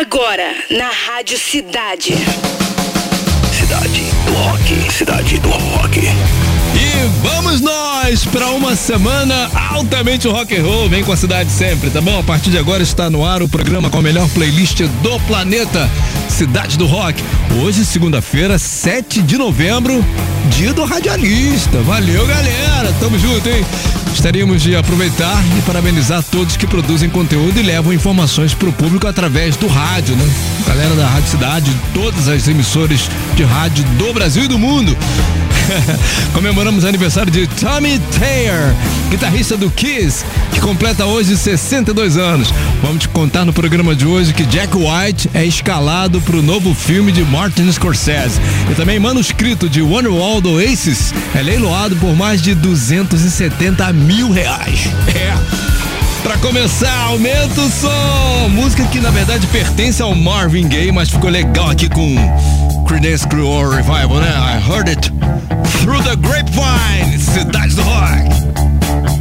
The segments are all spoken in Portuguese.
Agora, na Rádio Cidade. Cidade do Rock. Cidade do Rock. Nós para uma semana altamente rock and roll. Vem com a cidade sempre, tá bom? A partir de agora está no ar o programa com a melhor playlist do planeta, Cidade do Rock. Hoje, segunda-feira, 7 de novembro, dia do radialista. Valeu, galera. Tamo junto, hein? Gostaríamos de aproveitar e parabenizar todos que produzem conteúdo e levam informações para o público através do rádio, né? Galera da Rádio Cidade, todas as emissoras de rádio do Brasil e do mundo. Comemoramos o aniversário de Tommy Taylor, guitarrista do Kiss, que completa hoje 62 anos. Vamos te contar no programa de hoje que Jack White é escalado para o novo filme de Martin Scorsese. E também manuscrito de Wonderwall do Oasis é leiloado por mais de 270 mil reais. É. Pra começar, aumenta o som! Música que na verdade pertence ao Marvin Gaye, mas ficou legal aqui com Creedence Clearwater Revival, né? I heard it through the grapevine, Cidade do Rock.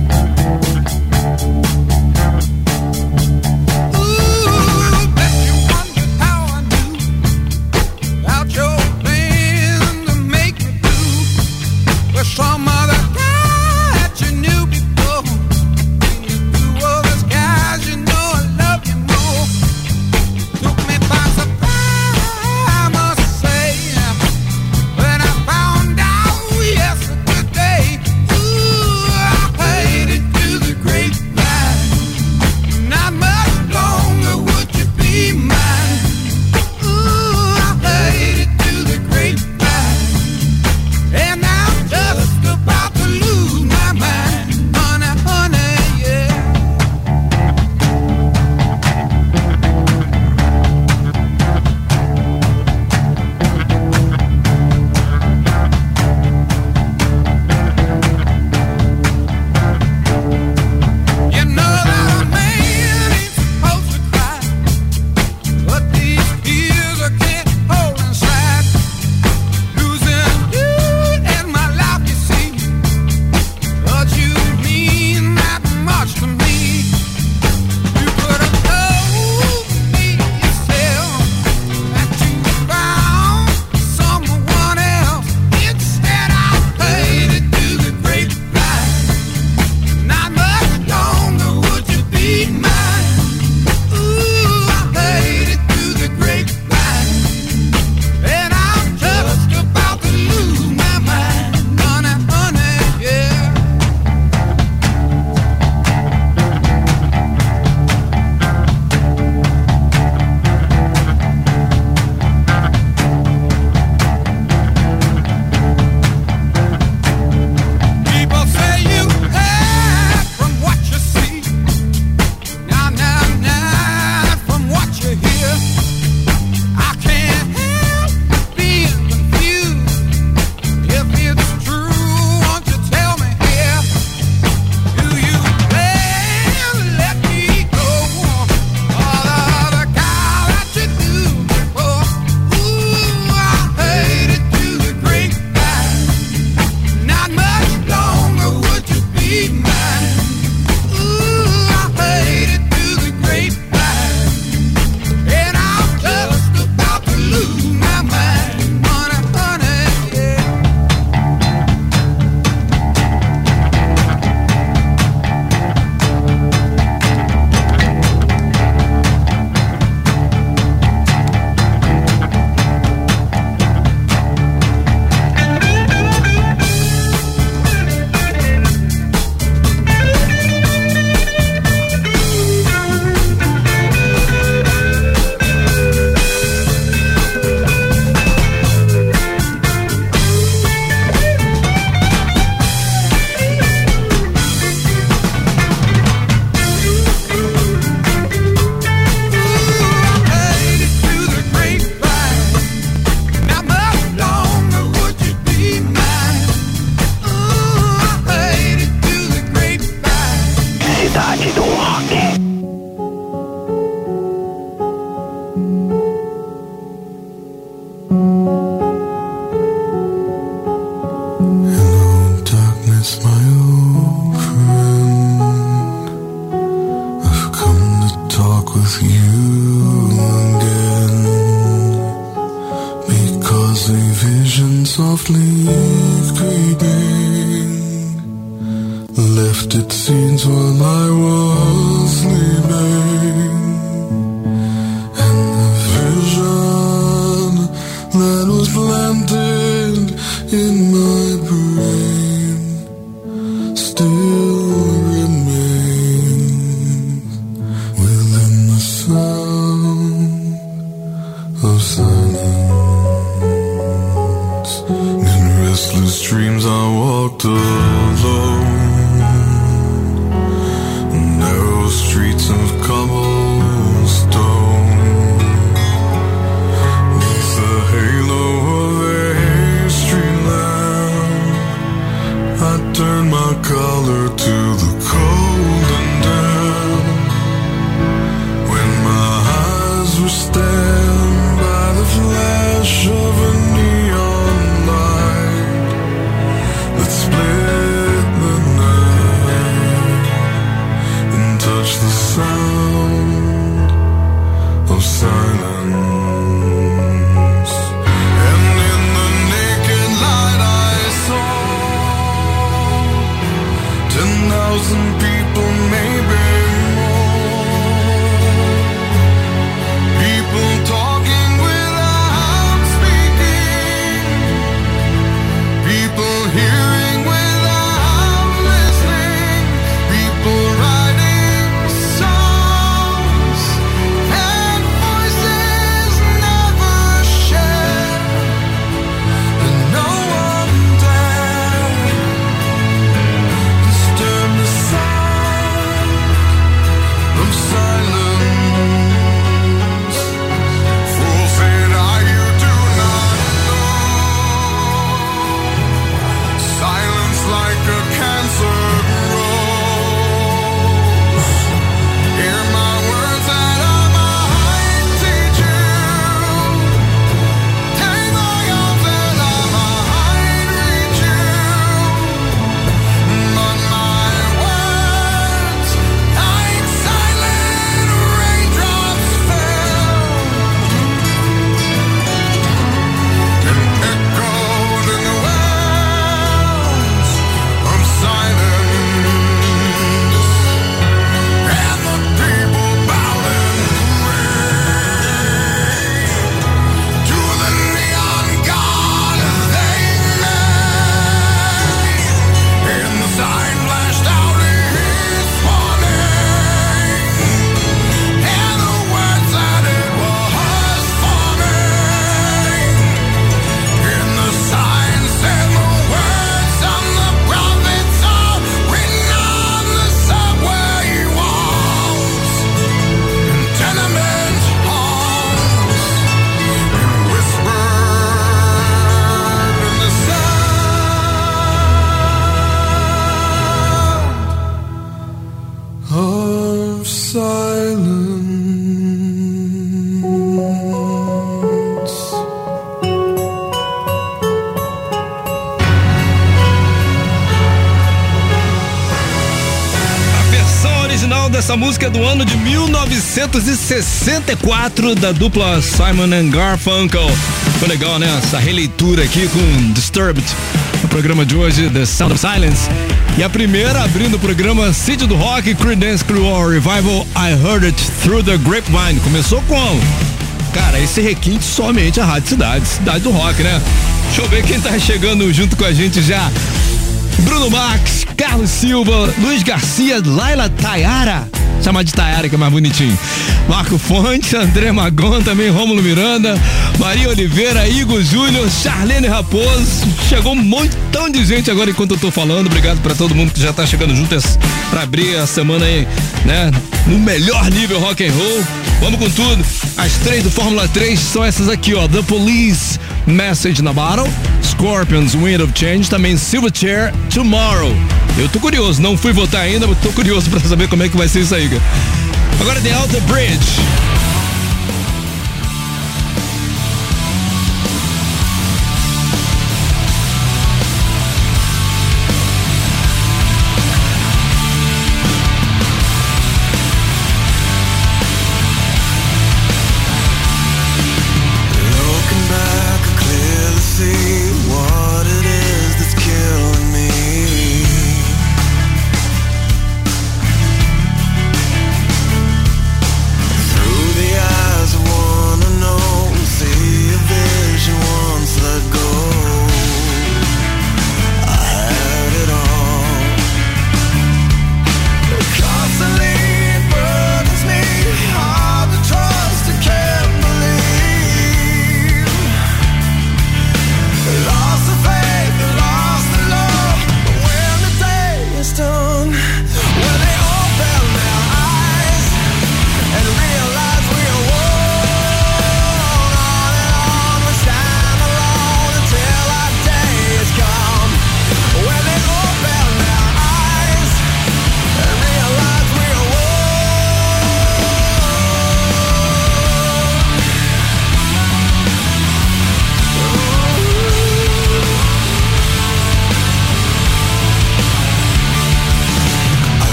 1964 da dupla Simon and Garfunkel. Foi legal, né? Essa releitura aqui com Disturbed. No programa de hoje, The Sound of Silence. E a primeira abrindo o programa City do Rock, Creedence Clearwater Revival, I Heard It Through the Grapevine. Começou com, cara, esse requinte somente a Rádio Cidade, Cidade do Rock, né? Deixa eu ver quem tá chegando junto com a gente já. Bruno Max, Carlos Silva, Luiz Garcia, Laila Tayara. Chama de Tayara que é mais bonitinho. Marco Fonte, André Magon, também Rômulo Miranda, Maria Oliveira, Igor Júnior, Charlene Raposo. Chegou um montão de gente agora enquanto eu tô falando. Obrigado pra todo mundo que já tá chegando junto es- pra abrir a semana aí, né? No melhor nível rock and roll. Vamos com tudo. As três do Fórmula 3 são essas aqui, ó. The Police, Message na Battle, Scorpions, Wind of Change, também Silverchair, Tomorrow. Eu tô curioso, não fui votar ainda, mas tô curioso pra saber como é que vai ser isso aí, cara. Agora The Alter Bridge.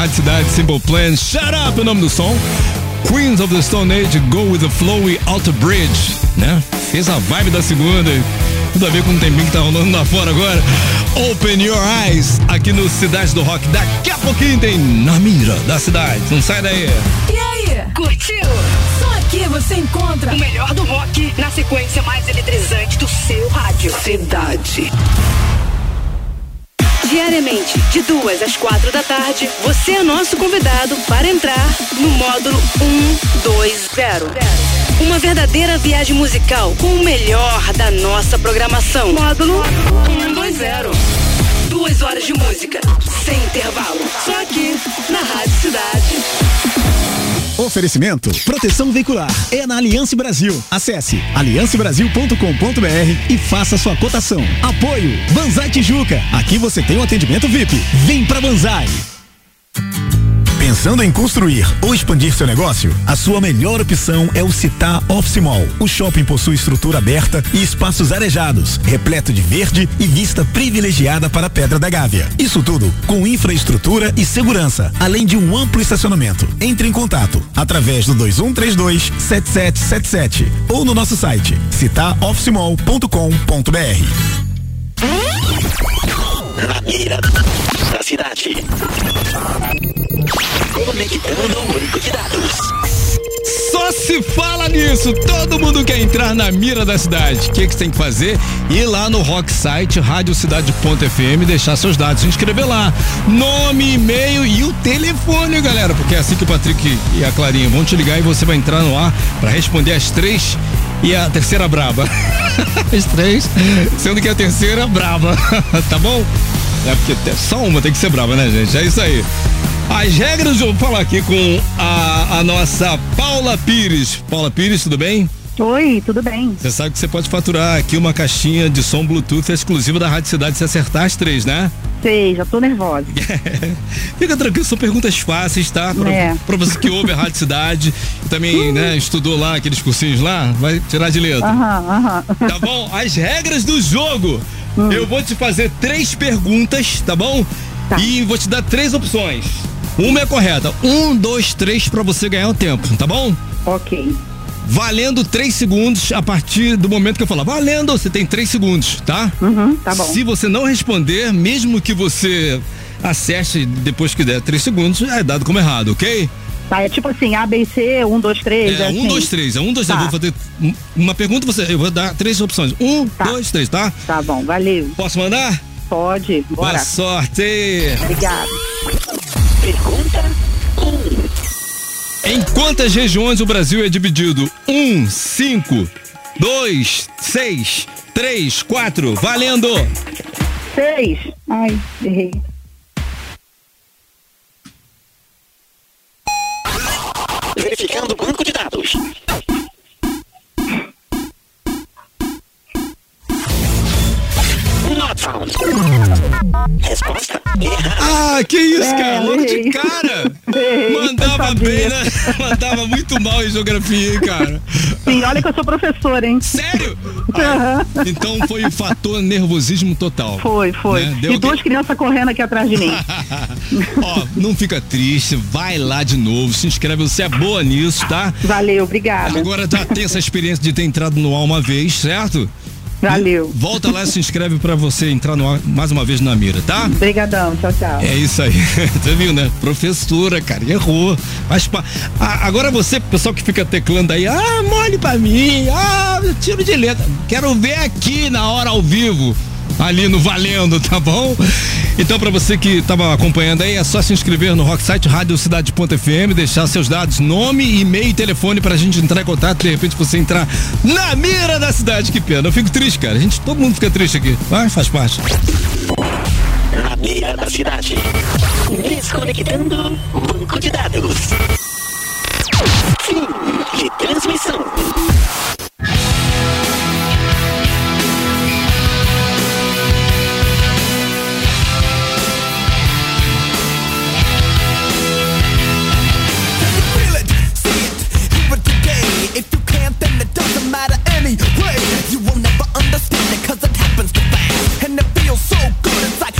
Rádio Cidade, Simple Plan. Shut Up é o nome do som. Queens of the Stone Age, Go With The Flow e Alter Bridge, né? Fez a vibe da segunda. Tudo a ver com o tempinho que tá rolando lá fora agora. Open Your Eyes, aqui no Cidade do Rock. Daqui a pouquinho tem Na Mira da Cidade. Não sai daí. E aí? Curtiu? Só aqui você encontra O melhor do rock na sequência mais eletrizante do seu rádio. Cidade. Diariamente, de duas às quatro da tarde, você é nosso convidado para entrar no módulo 120. Uma verdadeira viagem musical com o melhor da nossa programação. Módulo 120. Duas horas de música, sem intervalo. Só aqui, na Rádio Cidade. Oferecimento Proteção Veicular é na Aliança Brasil. Acesse aliancebrasil.com.br e faça sua cotação. Apoio Banzai Tijuca. Aqui você tem um atendimento VIP. Vem pra Banzai. Pensando em construir ou expandir seu negócio? A sua melhor opção é o Citar Office Mall. O shopping possui estrutura aberta e espaços arejados, repleto de verde e vista privilegiada para a Pedra da Gávea. Isso tudo com infraestrutura e segurança, além de um amplo estacionamento. Entre em contato através do 2132 7777 ou no nosso site citarofficemall.com.br. Na mira da cidade. Conectando o banco de dados. Só se fala nisso. Todo mundo quer entrar na mira da cidade. O que, que você tem que fazer? Ir lá no Rock Site, radiocidade.fm, deixar seus dados, se inscrever lá. Nome, e-mail e o telefone, galera. Porque é assim que o Patrick e a Clarinha vão te ligar e você vai entrar no ar para responder as três e a terceira braba. As três, sendo que a terceira braba. tá bom? É porque te- só uma tem que ser braba, né, gente? É isso aí. As regras, eu vou falar aqui com a, a nossa Paula Pires. Paula Pires, tudo bem? Oi, tudo bem? Você sabe que você pode faturar aqui uma caixinha de som Bluetooth exclusiva da Rádio Cidade se acertar as três, né? Sei, já tô nervosa. Fica tranquilo, são perguntas fáceis, tá? Pra, É. pra você que ouve a Rádio Cidade e também, né, estudou lá aqueles cursinhos lá, vai tirar de letra. Aham, aham. Tá bom? As regras do jogo. Eu vou te fazer três perguntas, tá bom? Tá. E vou te dar três opções. Uma é correta. Um, dois, três pra você ganhar o tempo, tá bom? Ok. Valendo três segundos a partir do momento que eu falar. Valendo, você tem três segundos, tá? Uhum, tá bom. Se você não responder, mesmo que você acerte depois que der três segundos, é dado como errado, ok? Tá, é tipo assim, A, B, C, um, dois, três. É, assim. um, dois, três. É um, dois, três. Tá. Eu vou fazer um- uma pergunta, você, eu vou dar três opções. Um, Tá. dois, três, tá? Tá bom, valeu. Posso mandar? Pode, Boa bora. sorte! Obrigada. Pergunta 1. Em quantas regiões o Brasil é dividido? Um, cinco, dois, seis, três, quatro. Valendo! Seis. Ai, errei. Verificando o banco de dados. Resposta errada. Ah, que isso, É, cara? Logo de cara! Errei, Mandava bem, né? Mandava muito mal em geografia, hein, cara? Sim, olha que eu sou professora, hein? Sério? Ah, então foi o fator nervosismo total. Foi, foi. Né? E duas crianças correndo aqui atrás de mim. Ó, não fica triste, vai lá de novo, se inscreve, você é boa nisso, tá? Valeu, obrigada. Agora já tem essa experiência de ter entrado no ar uma vez, certo? Valeu. Volta lá e se inscreve pra você entrar no mais uma vez na mira, tá? Obrigadão, tchau, tchau. É isso aí. Você viu, né? Professora, cara, errou. Mas, pa- Ah, agora você, pessoal que fica teclando aí, ah, mole pra mim, ah, tiro de letra. Quero ver aqui na hora ao vivo. Ali no Valendo, tá bom? Então, pra você que tava acompanhando aí, é só se inscrever no Rocksite Rádio Cidade.fm, deixar seus dados, nome, e-mail e telefone pra gente entrar em contato. De repente você entrar na mira da cidade. Que pena. Eu fico triste, cara. A gente, todo mundo fica triste aqui. Mas faz parte. Na beira da cidade. Desconectando banco de dados. Fim de transmissão. Anyway. You will never understand it cause it happens too fast. And it feels so good, it's like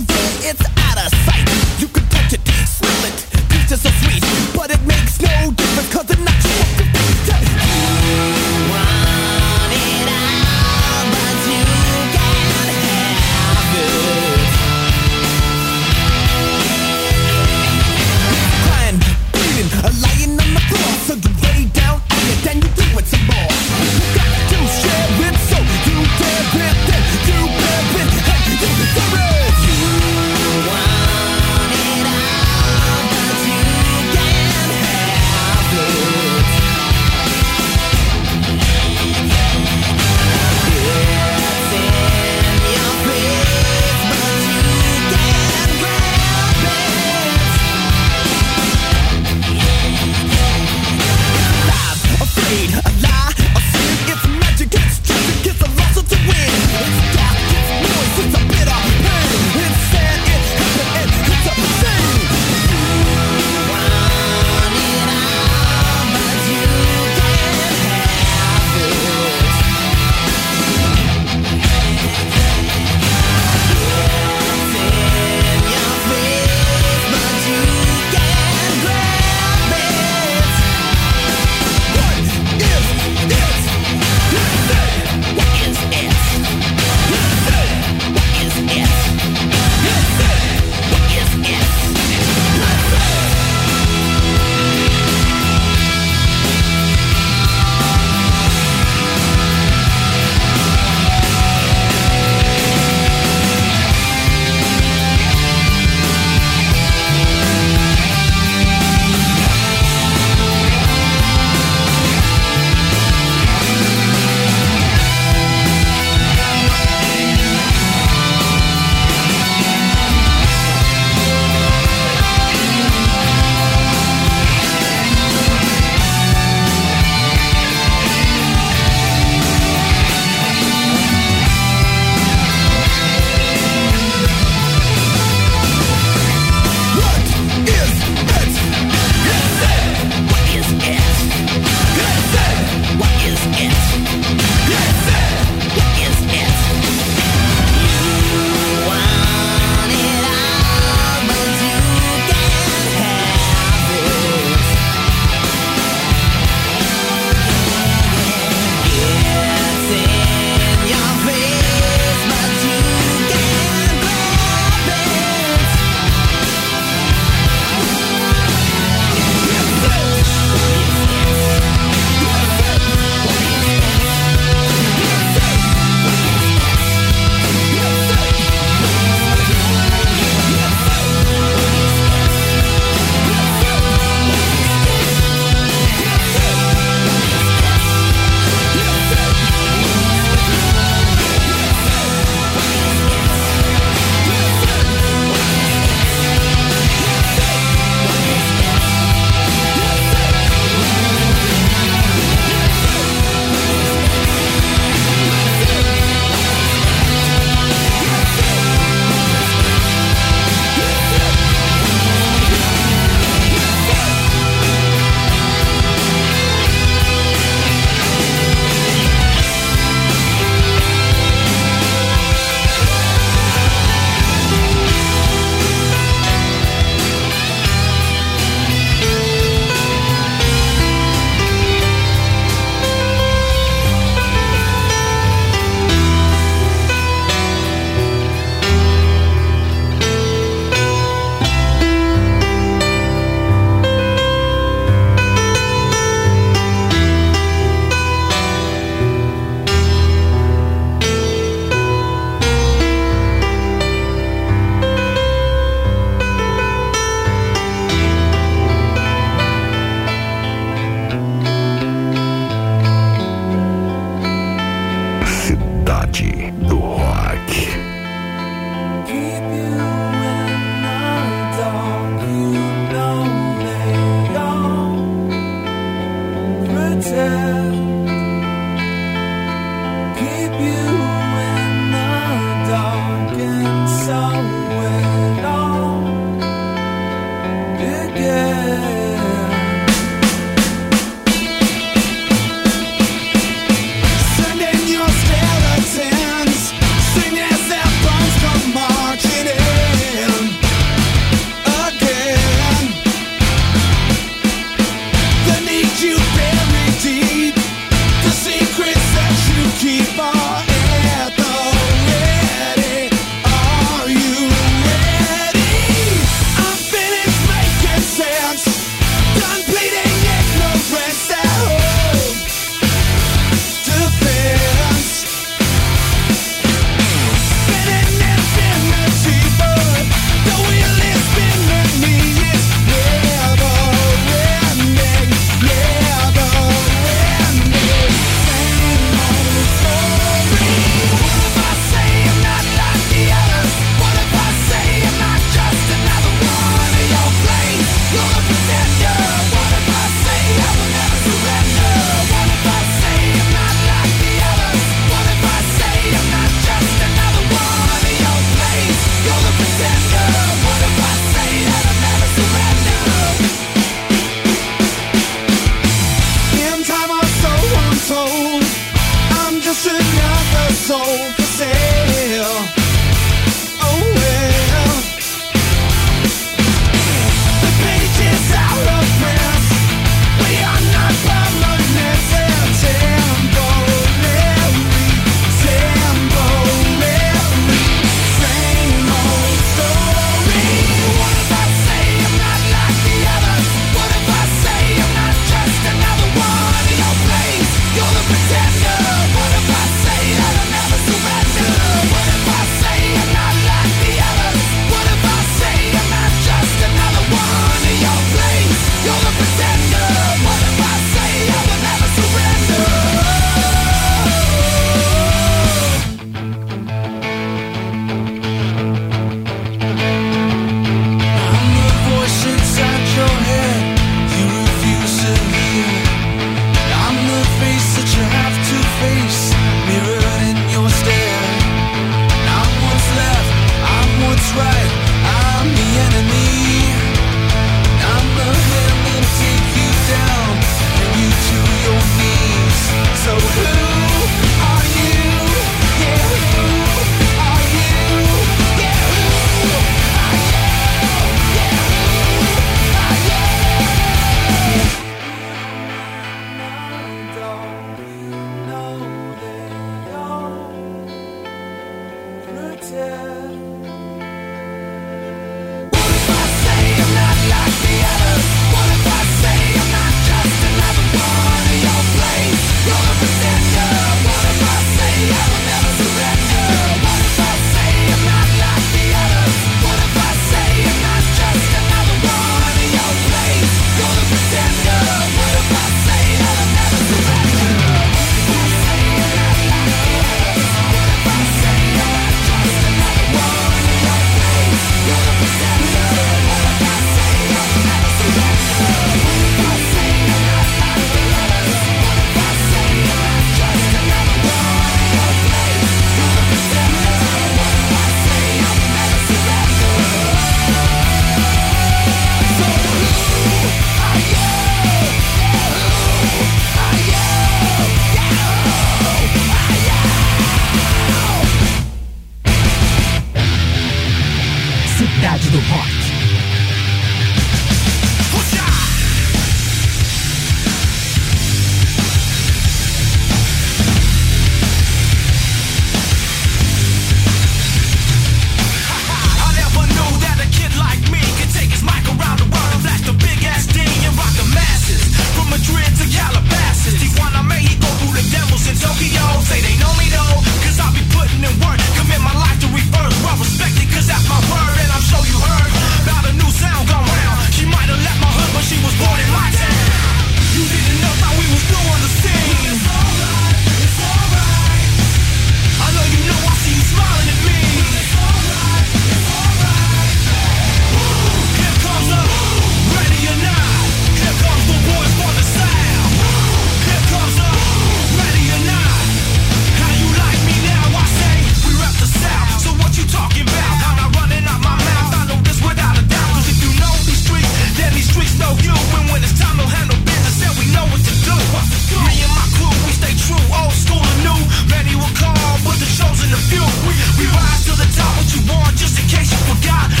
We rise to the top, what you want, just in case you forgot.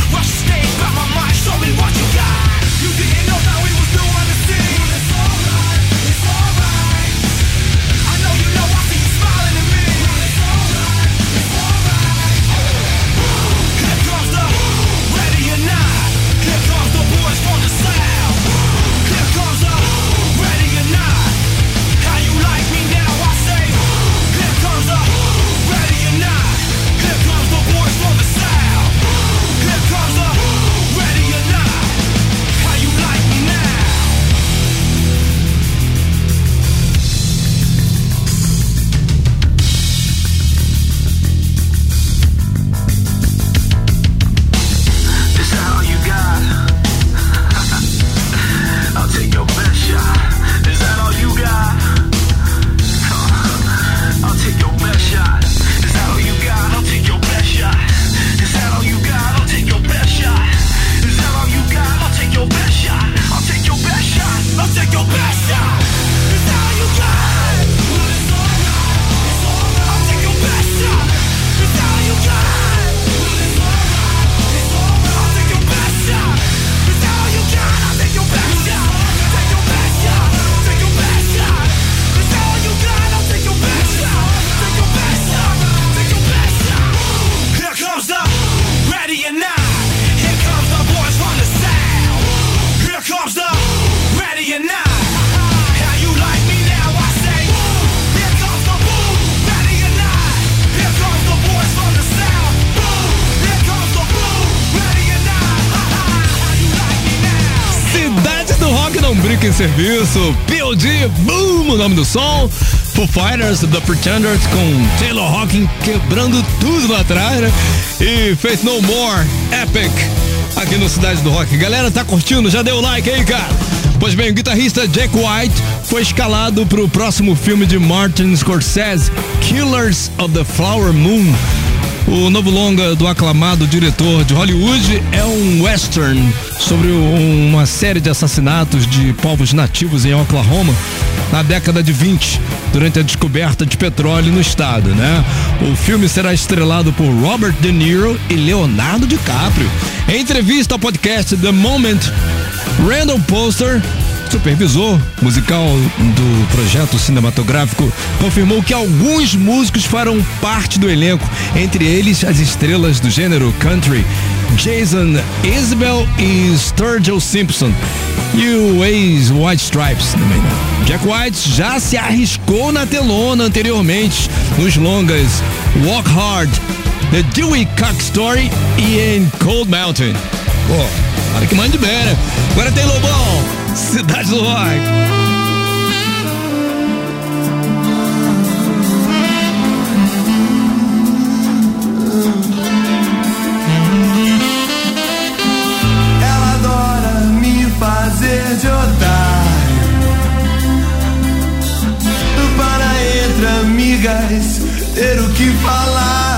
Serviço, POD, Boom, o nome do som. Foo Fighters, The Pretenders com Taylor Hawking quebrando tudo lá atrás, né? E Faith No More, Epic, aqui no Cidade do Rock. Galera, tá curtindo? Já deu like aí, cara? Pois bem, o guitarrista Jack White foi escalado para o próximo filme de Martin Scorsese, Killers of the Flower Moon. O novo longa do aclamado diretor de Hollywood é um western sobre um- uma série de assassinatos de povos nativos em Oklahoma na década de 20, durante a descoberta de petróleo no estado, né? O filme será estrelado por Robert De Niro e Leonardo DiCaprio. Em entrevista ao podcast The Moment, Randall Poster supervisor musical do projeto cinematográfico, confirmou que alguns músicos farão parte do elenco, entre eles as estrelas do gênero country, Jason Isbell e Sturgill Simpson, e o ex-White Stripes também. Jack White já se arriscou na telona anteriormente nos longas Walk Hard, The Dewey Cock Story e em Cold Mountain. Pô, para que mande bem, né? Agora tem Lobão, Cidade do me fazer de. Para entre amigas ter o que falar.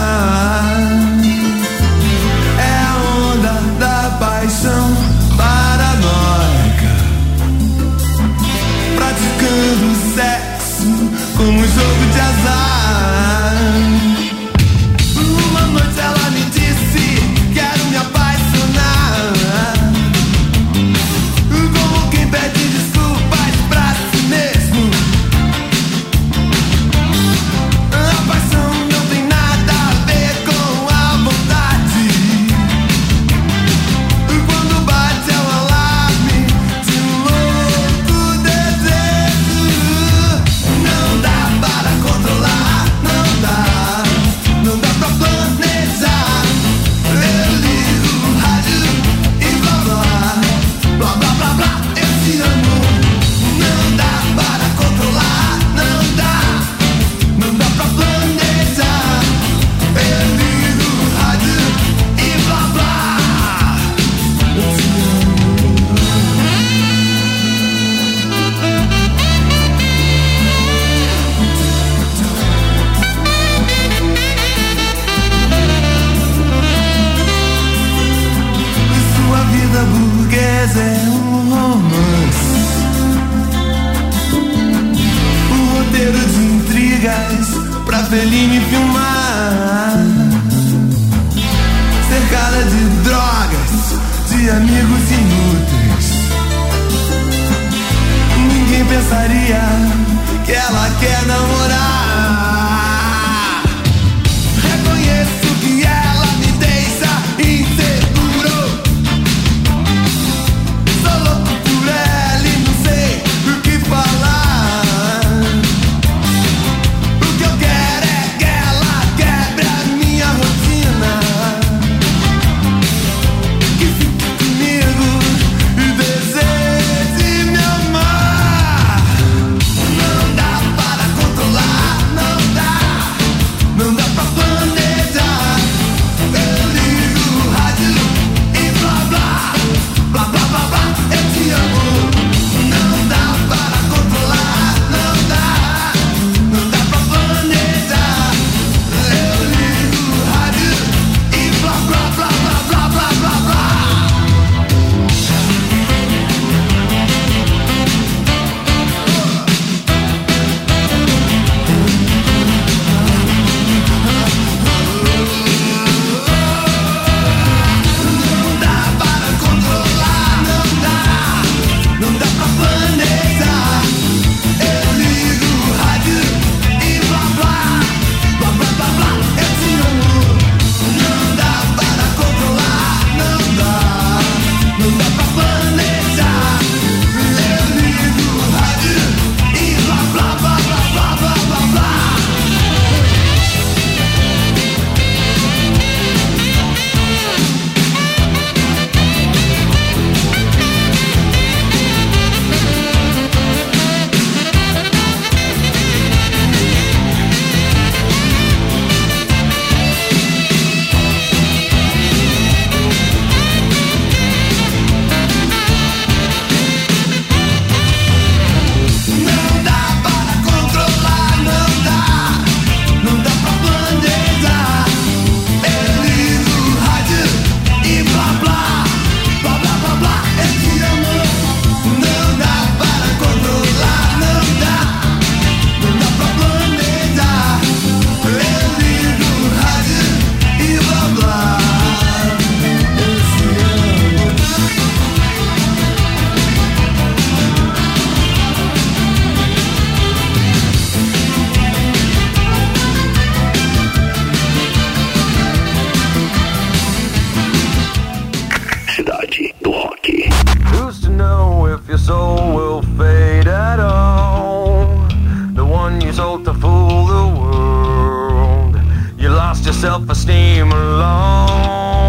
21 years old to fool the world. You lost your self-esteem alone.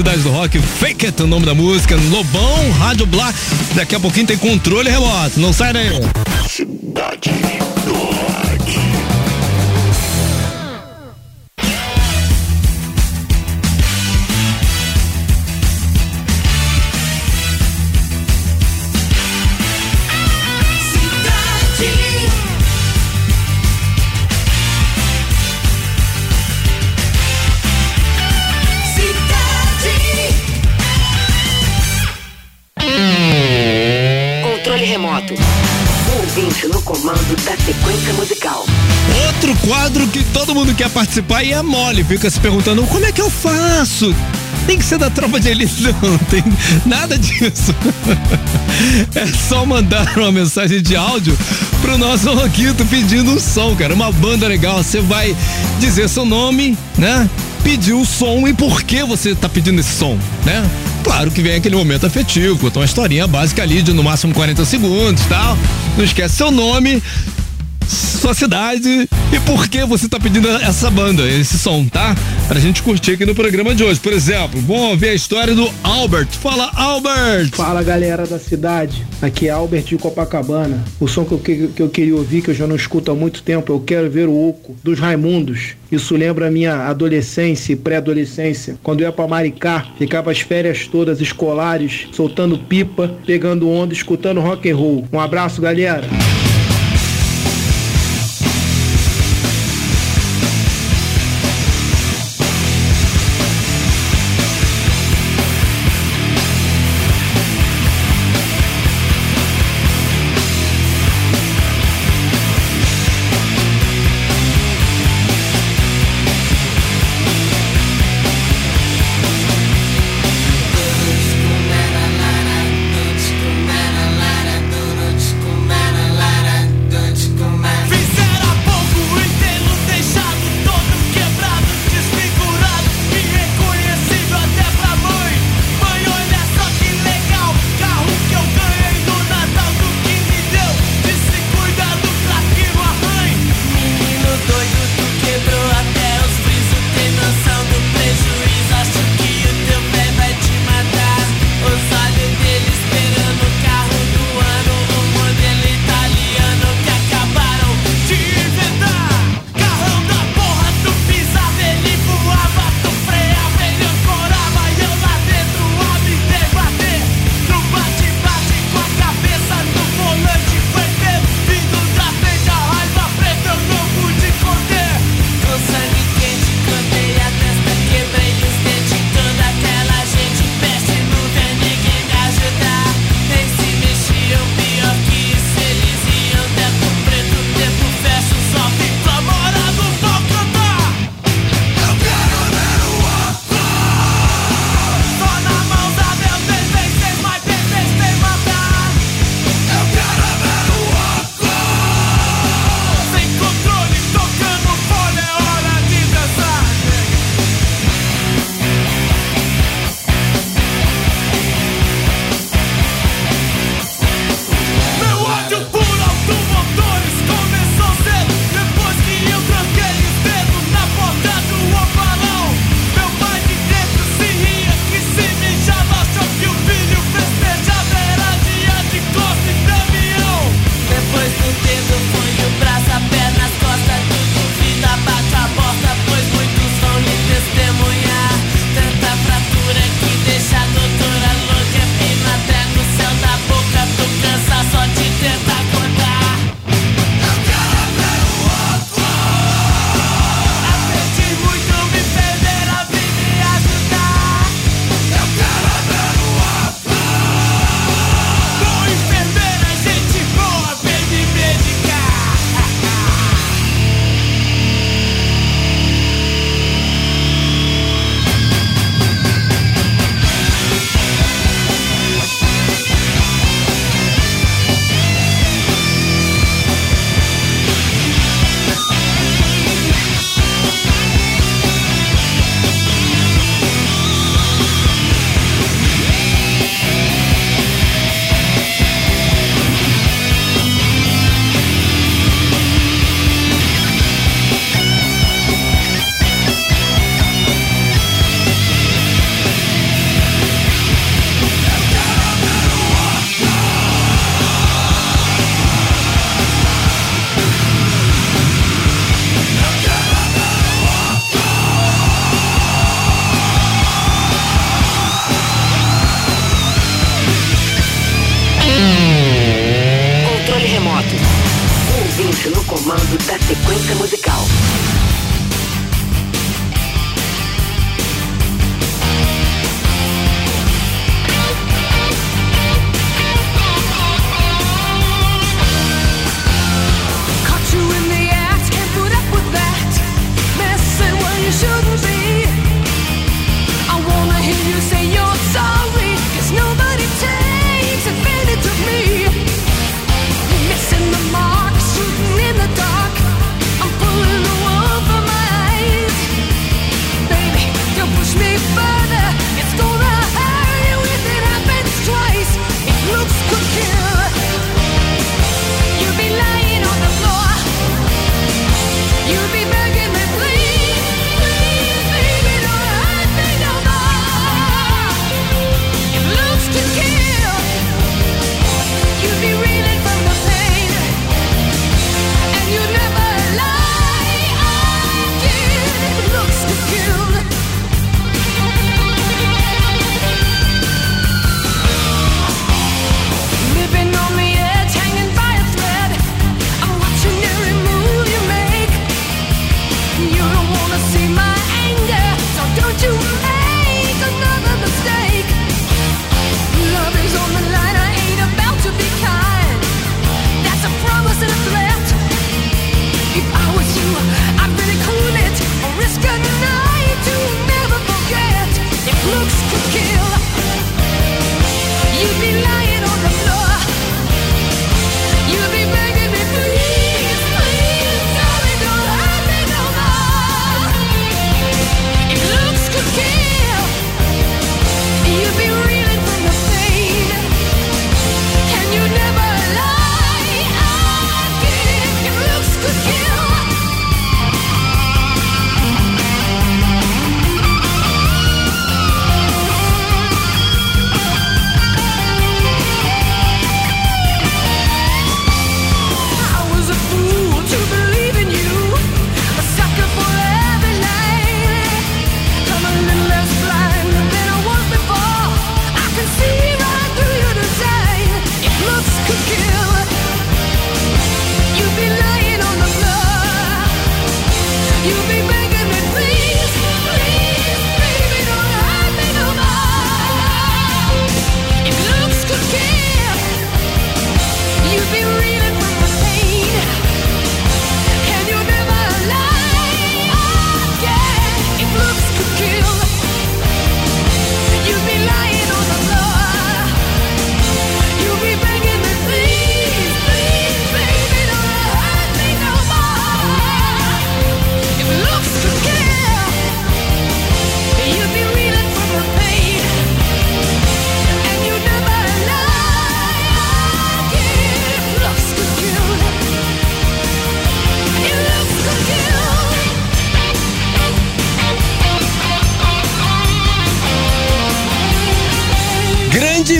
Cidade do Rock. Fake It, o nome da música. Lobão, Rádio Blá. Daqui a pouquinho tem controle remoto. Não sai daí. Cidade quer participar e é mole. Fica se perguntando como é que eu faço? Tem que ser da tropa de elite, não tem nada disso. É só mandar uma mensagem de áudio pro nosso Roquito pedindo um som, cara. Uma banda legal. Você vai dizer seu nome, né? Pedir o som e por que você tá pedindo esse som, né? Claro que vem aquele momento afetivo, conta uma historinha básica ali de no máximo 40 segundos tal. Não esquece seu nome, sua cidade e por que você tá pedindo essa banda, esse som, tá? Pra gente curtir aqui no programa de hoje. Por exemplo, vamos ver a história do Albert. Fala, Albert! Fala galera da cidade, aqui é Albert de Copacabana. O som que eu, que eu queria ouvir, que eu já não escuto há muito tempo, eu quero ver o Oco, dos Raimundos. Isso lembra a minha adolescência e pré-adolescência, quando eu ia pra Maricá, ficava as férias todas escolares, soltando pipa, pegando onda, escutando rock and roll. Um abraço, galera.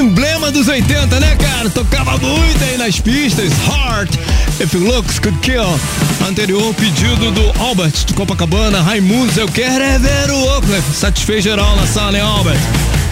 Emblema dos 80, né, cara? Tocava muito aí nas pistas. Heart, If Looks Could Kill. Anterior pedido do Albert de Copacabana. Raimundos, eu quero é ver o Oakley. Satisfez geral na sala, hein, Albert?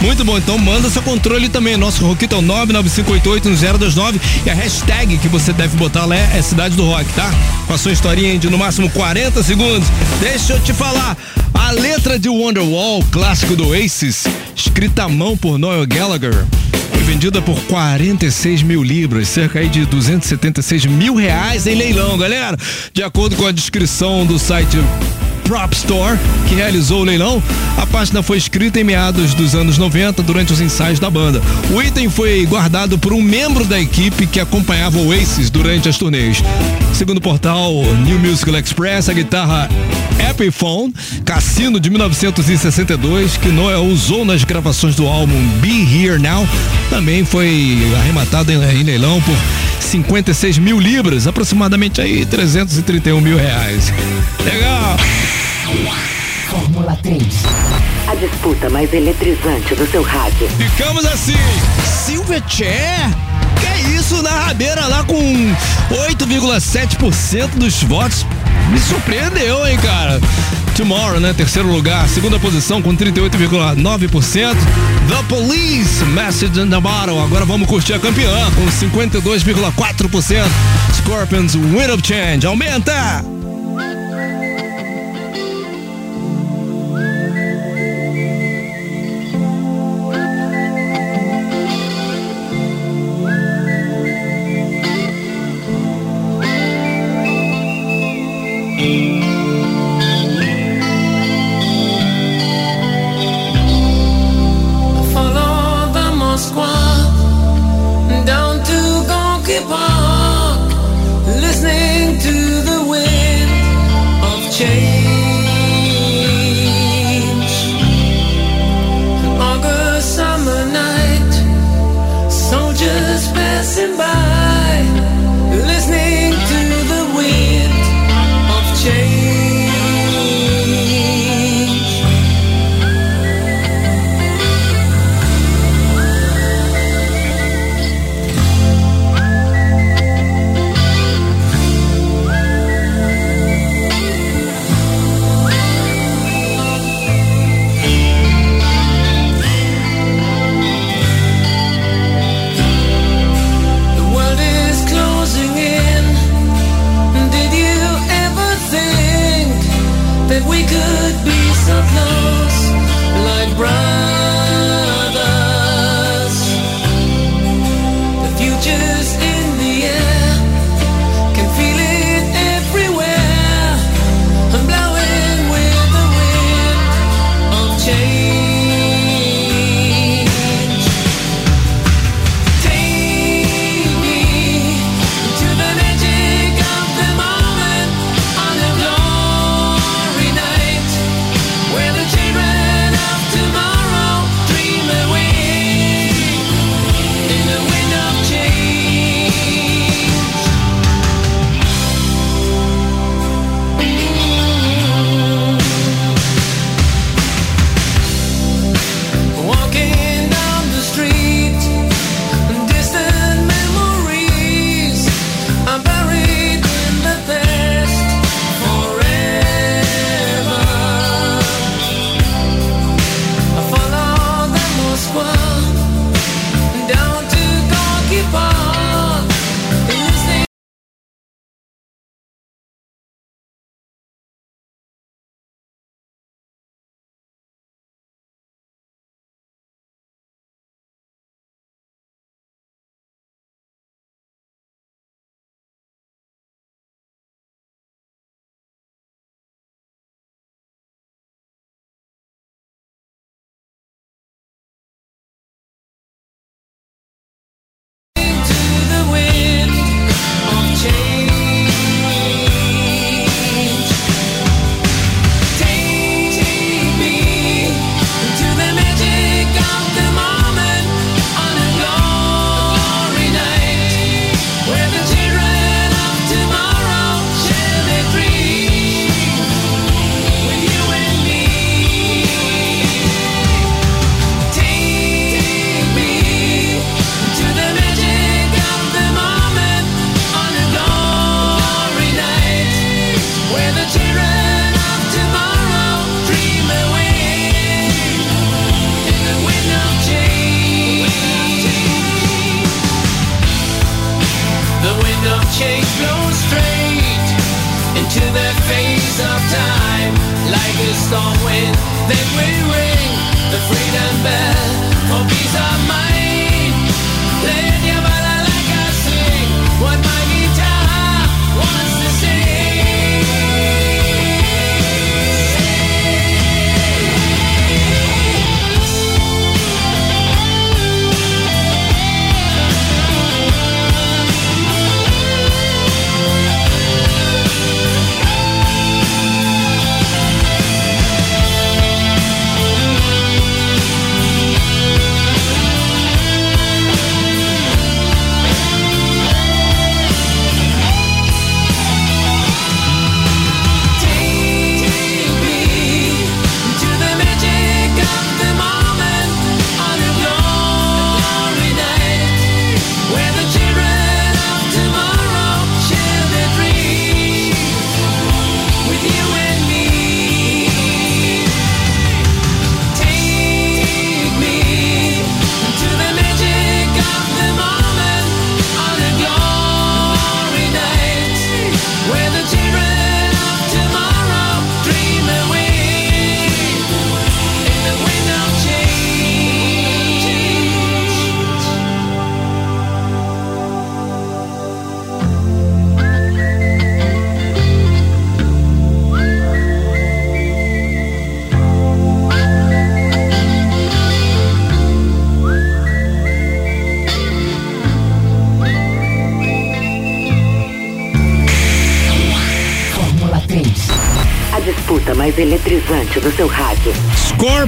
Muito bom, então manda seu controle também. Nosso Roquito é o 995881029 e a hashtag que você deve botar lá é, Cidade do Rock, tá? Com a sua historinha de no máximo 40 segundos. Deixa eu te falar. A letra de Wonderwall, clássico do Oasis, escrita à mão por Noel Gallagher, foi vendida por 46 mil libras, cerca aí de 276 mil reais em leilão, galera. De acordo com a descrição do site Prop Store, que realizou o leilão, a página foi escrita em meados dos anos 90 durante os ensaios da banda. O item foi guardado por um membro da equipe que acompanhava o Oasis durante as turnês. Segundo o portal New Musical Express, a guitarra Epiphone Cassino de 1962, que Noel usou nas gravações do álbum Be Here Now, também foi arrematado em, em leilão por 56 mil libras, aproximadamente aí 331 mil reais. Legal! Fórmula 3. A disputa mais eletrizante do seu rádio. Ficamos assim, Silverchair. Que é isso, na rabeira lá com 8,7% dos votos. Me surpreendeu, hein, cara. Tomorrow, né? Terceiro lugar. Segunda posição com 38,9%. The Police, Message in the Bottle. Agora vamos curtir a campeã com 52,4%. Scorpions Wind of Change. Aumenta! Passing by,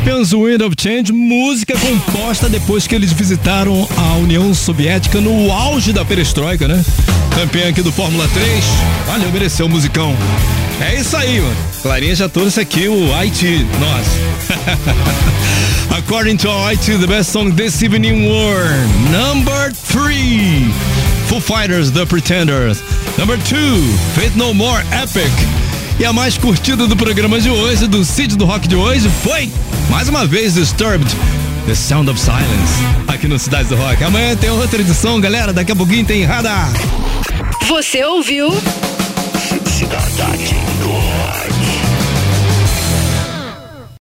Scorpions Wind of Change, música composta depois que eles visitaram a União Soviética no auge da perestroika, né? Campeão aqui do Fórmula 3. Valeu, mereceu o musicão. É isso aí, mano. Clarinha já trouxe aqui o IT, nós. According to IT, the best song this evening were number three, Foo Fighters, The Pretenders. Number two, Faith No More, Epic. E a mais curtida do programa de hoje, do Cid do Rock de hoje, foi, mais uma vez, Disturbed, The Sound of Silence, aqui no Cidade do Rock. Amanhã tem outra edição, galera, daqui a pouquinho tem Radar. Você ouviu?